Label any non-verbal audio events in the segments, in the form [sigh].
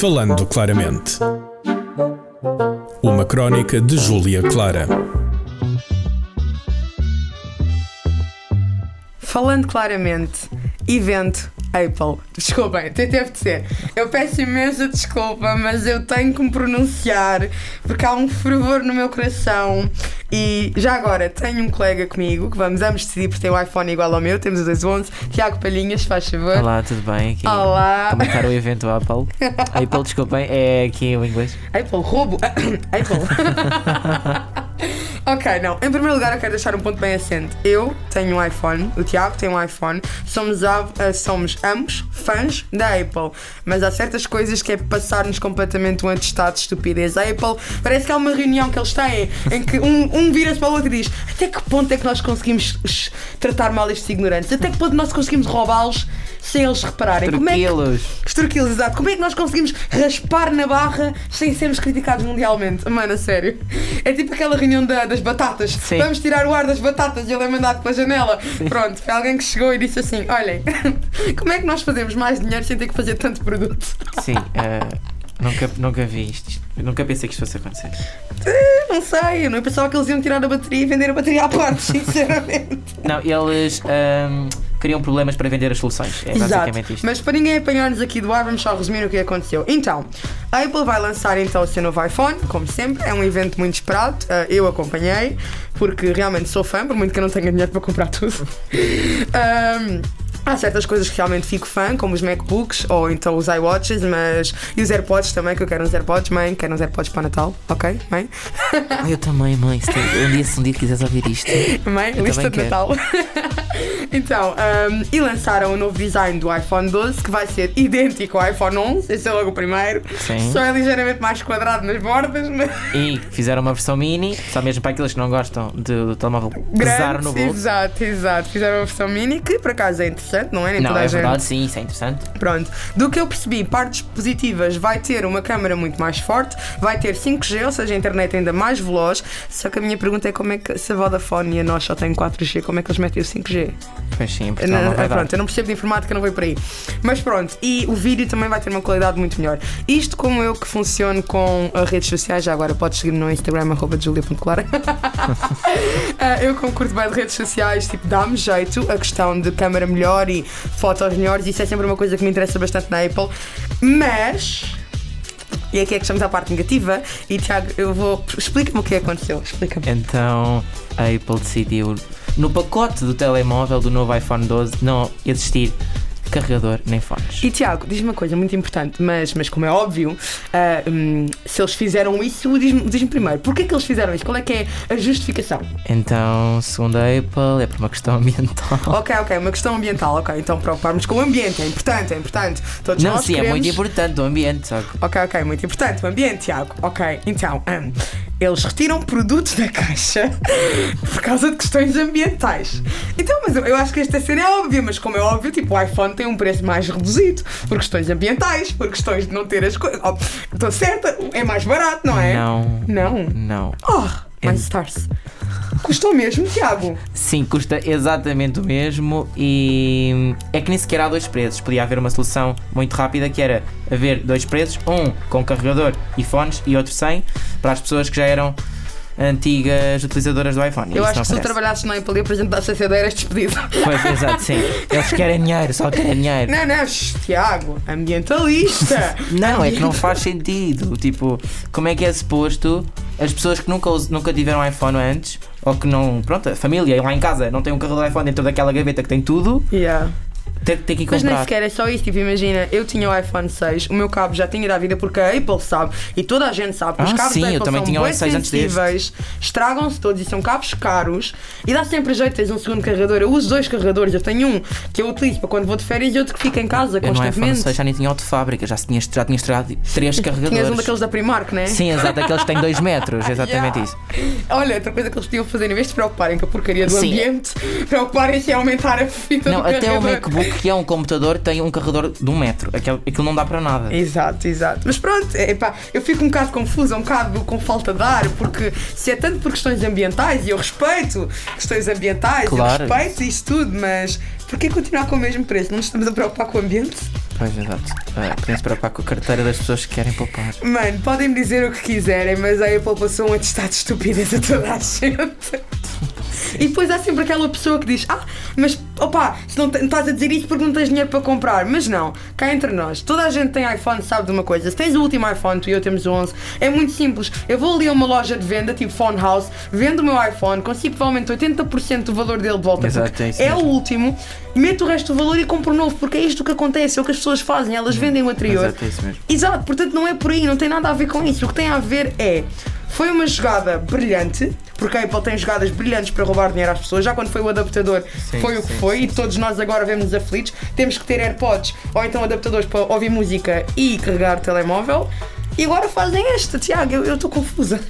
Falando claramente. Uma crónica de Júlia Clara. Falando claramente, evento Apple. Desculpem, teve de ser. Eu peço imensa desculpa, mas eu tenho que me pronunciar porque há um fervor no meu coração. E já agora, tenho um colega comigo que vamos ambos decidir por ter um iPhone igual ao meu, temos os dois 11. Tiago Palhinhas, faz favor. Olá, tudo bem? Aqui Olá. Comentar o evento Apple. Apple, desculpem, é aqui o inglês. Apple, roubo. [coughs] Apple. [laughs] ok, não. Em primeiro lugar, eu quero deixar um ponto bem assente. Eu tenho um iPhone, o Tiago tem um iPhone, somos, somos ambos fãs da Apple. Mas há certas coisas que é passar-nos completamente um atestado de estupidez. A Apple parece que há uma reunião que eles têm em que um, um vira-se para o outro e diz: Até que ponto é que nós conseguimos tratar mal estes ignorantes? Até que ponto nós conseguimos roubá-los? Sem eles repararem. Como é que, Estorquilos, exato. Como é que nós conseguimos raspar na barra sem sermos criticados mundialmente? Mano, a sério. É tipo aquela reunião da, das batatas. Sim. Vamos tirar o ar das batatas e ele é mandado pela janela. Sim. Pronto, foi alguém que chegou e disse assim: olhem, [laughs] como é que nós fazemos mais dinheiro sem ter que fazer tanto produto? Sim, uh, nunca, nunca vi isto. Nunca pensei que isto fosse acontecer. Uh, não sei, eu não pensava que eles iam tirar a bateria e vender a bateria à parte, [laughs] sinceramente. Não, eles. Um criam problemas para vender as soluções. É Exato. basicamente isto. Mas para ninguém apanhar-nos aqui do ar, vamos só resumir o que aconteceu. Então, a Apple vai lançar então o seu novo iPhone, como sempre, é um evento muito esperado. Uh, eu acompanhei, porque realmente sou fã, por muito que eu não tenha dinheiro para comprar tudo. [laughs] um, Há certas coisas que realmente fico fã, como os MacBooks ou então os iWatches, mas. E os AirPods também, que eu quero uns AirPods, mãe, quero uns AirPods para Natal, ok, mãe? eu também, mãe, se, um dia, se um dia quiseres ouvir isto. [laughs] Mãe, eu lista de quero. Natal. [laughs] [laughs] então, um, e lançaram o um novo design do iPhone 12, que vai ser idêntico ao iPhone 11, esse é logo o primeiro. Sim. Só é ligeiramente mais quadrado nas bordas, [laughs] mas. E fizeram uma versão mini, só mesmo para aqueles que não gostam de, do telemóvel pesar no bolso. Exato, exato. Fizeram uma versão mini, que por acaso é interessante não é? Nem não, é verdade, sim, isso é interessante. Pronto. Do que eu percebi, partes positivas vai ter uma câmera muito mais forte, vai ter 5G, ou seja, a internet ainda mais veloz. Só que a minha pergunta é como é que se a Vodafone e a nós só têm 4G, como é que eles metem o 5G? Pois sim, porque não, vai pronto, eu não percebo de informática, não vou por aí. Mas pronto, e o vídeo também vai ter uma qualidade muito melhor. Isto como eu que funciono com as redes sociais, já agora podes seguir no Instagram, arroba julia.clara. [laughs] Ah, eu como curto bem de redes sociais, tipo, dá-me jeito a questão de câmera melhor e fotos melhores, isso é sempre uma coisa que me interessa bastante na Apple. Mas. E aqui é que estamos à parte negativa. E Tiago, eu vou. Explica-me o que aconteceu. Explica-me. Então, a Apple decidiu, no pacote do telemóvel do novo iPhone 12, não existir carregador nem fones. E Tiago, diz-me uma coisa muito importante, mas, mas como é óbvio, uh, um, se eles fizeram isso, diz-me diz primeiro, porquê que eles fizeram isso? Qual é que é a justificação? Então, segundo a Apple, é por uma questão ambiental. [laughs] Ok, ok, uma questão ambiental, ok. Então preocuparmos com o ambiente, é importante, é importante. Todos Não, sim, queremos... é muito importante o ambiente, sabe? Ok, ok, muito importante o ambiente, Tiago. Ok, então, um, eles retiram produtos da caixa [laughs] por causa de questões ambientais. Então, mas eu, acho que esta cena é óbvia, mas como é óbvio, tipo, o iPhone tem um preço mais reduzido por questões ambientais, por questões de não ter as coisas. Oh, estou certa, é mais barato, não é? Não. Não? Não. Oh, mais stars. Custou mesmo, Tiago? Sim, custa exatamente o mesmo e é que nem sequer há dois preços. Podia haver uma solução muito rápida que era haver dois preços, um com carregador e fones e outro sem, para as pessoas que já eram antigas utilizadoras do iPhone. Eu acho que se tu trabalhasses na Apple e apresentasse essa ideia eras despedido. Pois, exato, sim. Eles querem dinheiro, só querem dinheiro. Não, não, Tiago, ambientalista. não, é que não faz sentido. Tipo, como é que é suposto as pessoas que nunca, nunca tiveram iPhone antes, ou que não, pronto, a família lá em casa não tem um carro do iPhone dentro daquela gaveta que tem tudo. Yeah ter, ter que comprar. Mas nem sequer é só isso. Tipo, imagina, eu tinha o iPhone 6, o meu cabo já tinha ido à vida porque a Apple sabe e toda a gente sabe que ah, os cabos sim, da Apple eu também são tinha o S6 antes estragam-se todos e são cabos caros e dá sempre jeito de teres um segundo carregador. Eu uso dois carregadores, eu tenho um que eu utilizo para quando vou de férias e outro que fica em casa eu constantemente. No iPhone 6 já nem tinha auto fábrica, já tinha, já tinha estragado três carregadores. [laughs] Tinhas um daqueles da Primark, né? Sim, exato, aqueles que têm 2 [laughs] metros, exatamente yeah. isso. Olha, outra coisa que eles podiam fazer, em vez de se preocuparem com a porcaria do sim. ambiente, preocuparem-se em aumentar a fita não, do até carregador. o MacBook, que é um computador tem um carregador de um metro. Aquilo, aquilo não dá para nada. Exato, exato. Mas pronto, epá, eu fico um bocado confusa, um bocado com falta de ar, porque se é tanto por questões ambientais, e eu respeito questões ambientais, claro. eu respeito isso tudo, mas porquê continuar com o mesmo preço? Não estamos a preocupar com o ambiente? Pois, exato. Uh, Podem se preocupar com a carteira das pessoas que querem poupar. Mano, podem me dizer o que quiserem, mas a Apple passou um atestado de estupidez a toda a gente. E depois há sempre aquela pessoa que diz: Ah, mas opá, se não, estás a dizer isso porque não tens dinheiro para comprar. Mas não, cá entre nós, toda a gente tem iPhone, sabe de uma coisa. Se tens o último iPhone, tu e eu temos o 11, é muito simples. Eu vou ali a uma loja de venda, tipo Phone House, vendo o meu iPhone, consigo provavelmente 80% do valor dele de volta, Exato, é é o último, meto o resto do valor e compro novo, porque é isto que acontece, é o que as pessoas fazem, elas vendem o anterior. Exato, é isso mesmo. Exato, portanto não é por aí, não tem nada a ver com isso. O que tem a ver é. Foi uma jogada brilhante, porque a Apple tem jogadas brilhantes para roubar dinheiro às pessoas. Já quando foi o adaptador, Sim, foi o que sim, foi, sim, e todos nós agora vemos aflitos. Temos que ter AirPods ou então adaptadores para ouvir música e carregar telemóvel. E agora fazem esta, Tiago, eu estou confusa. [laughs]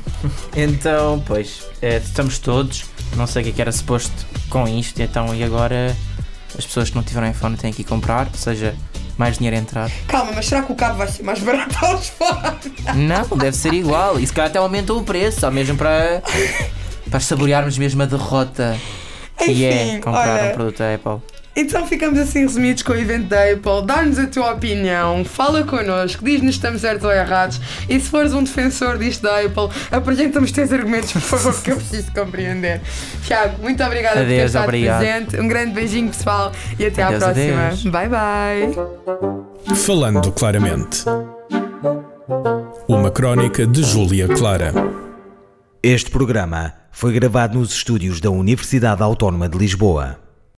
Então, pois, eh, estamos todos. Não sei o que é que era suposto com isto. Então, e agora as pessoas que não tiveram iPhone têm que ir comprar, ou seja, mais dinheiro a entrar. Calma, mas será que o cabo vai ser mais barato [laughs] aos fones? Não, deve ser igual. E se calhar até aumentou o preço, só mesmo para, para saborearmos mesmo a derrota que é Enfim, comprar olha. um produto da Apple. Então ficamos assim resumidos com o evento da Apple. Dá-nos a tua opinião, fala connosco, diz-nos se estamos certos ou errados. E se fores um defensor disto da Apple, apresenta-me os teus argumentos, por favor, porque eu preciso compreender. Tiago, muito obrigada por ter Adeus, estado obrigado. presente. Um grande beijinho, pessoal, e até Adeus, à próxima. adeus. Bye bye. Falando claramente. Uma crónica de Júlia Clara. Este programa foi gravado nos estúdios da Universidade Autónoma de Lisboa.